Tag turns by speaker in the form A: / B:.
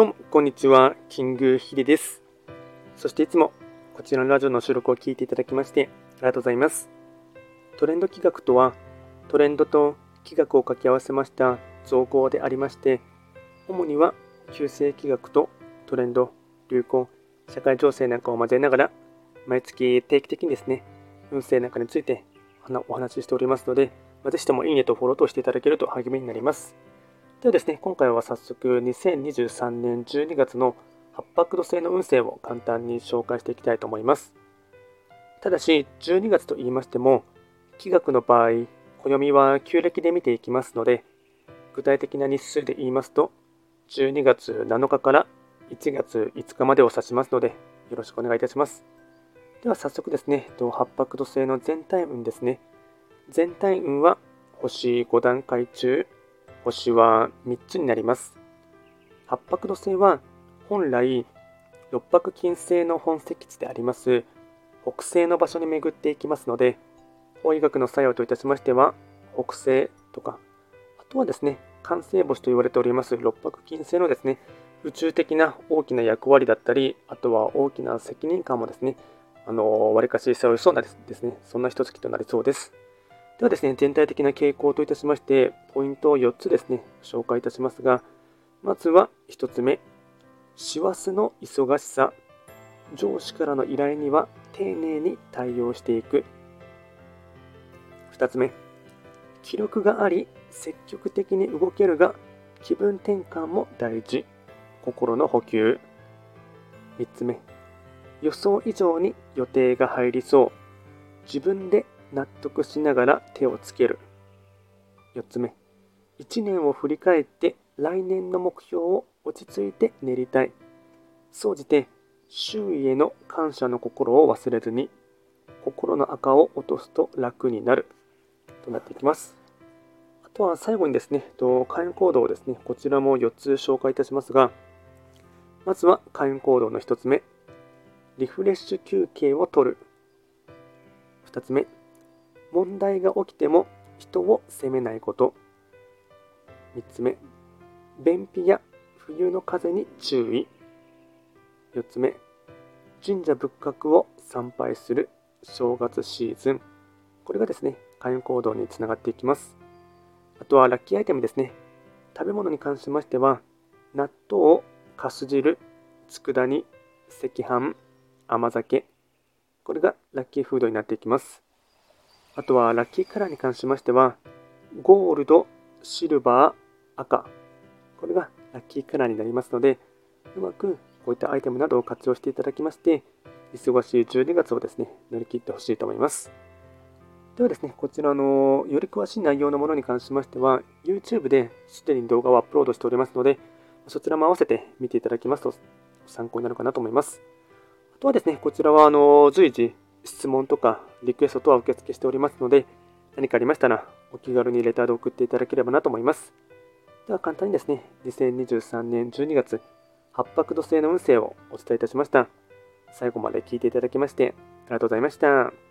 A: どうも、こんにちは。キングヒデです。そしていつも、こちらのラジオの収録を聞いていただきまして、ありがとうございます。トレンド企画とは、トレンドと企画を掛け合わせました造語でありまして、主には、旧世企画とトレンド、流行、社会情勢なんかを交えながら、毎月定期的にですね、運勢なんかについてお話ししておりますので、ぜひともいいねとフォローとしていただけると励みになります。ではですね、今回は早速2023年12月の八白土星の運勢を簡単に紹介していきたいと思います。ただし、12月と言いましても、気学の場合、暦は旧暦で見ていきますので、具体的な日数で言いますと、12月7日から1月5日までを指しますので、よろしくお願いいたします。では早速ですね、八白土星の全体運ですね。全体運は星5段階中星は3つになります。八白土星は本来六白金星の本石地であります北西の場所に巡っていきますので、法医学の作用といたしましては、北西とか、あとはですね、完成星と言われております六白金星のですね、宇宙的な大きな役割だったり、あとは大きな責任感もですね、あの、わりかし背負いそうなですね、そんな一月となりそうです。ではですね、全体的な傾向といたしまして、ポイントを4つですね、紹介いたしますが、まずは1つ目、師走の忙しさ、上司からの依頼には丁寧に対応していく。2つ目、気力があり、積極的に動けるが、気分転換も大事。心の補給。3つ目、予想以上に予定が入りそう。自分で納得しながら手をつける。4つ目、1年を振り返って来年の目標を落ち着いて練りたい。総じて周囲への感謝の心を忘れずに心の赤を落とすと楽になるとなっていきます。あとは最後にですね、会員行動をですね、こちらも4つ紹介いたしますが、まずは会員行動の1つ目、リフレッシュ休憩を取る。2つ目、問題が起きても人を責めないこと。3つ目、便秘や冬の風に注意。4つ目、神社仏閣を参拝する正月シーズン。これがですね、開運行動につながっていきます。あとはラッキーアイテムですね。食べ物に関しましては、納豆、かす汁、佃煮、赤飯、甘酒。これがラッキーフードになっていきます。あとはラッキーカラーに関しましては、ゴールド、シルバー、赤。これがラッキーカラーになりますので、うまくこういったアイテムなどを活用していただきまして、忙しい12月をですね、乗り切ってほしいと思います。ではですね、こちらのより詳しい内容のものに関しましては、YouTube ですでに動画をアップロードしておりますので、そちらも合わせて見ていただきますと参考になるかなと思います。あとはですね、こちらはあの随時質問とかリクエスト等は受付しておりますので、何かありましたらお気軽にレターで送っていただければなと思います。では簡単にですね、2023年12月、八白土星の運勢をお伝えいたしました。最後まで聞いていただきまして、ありがとうございました。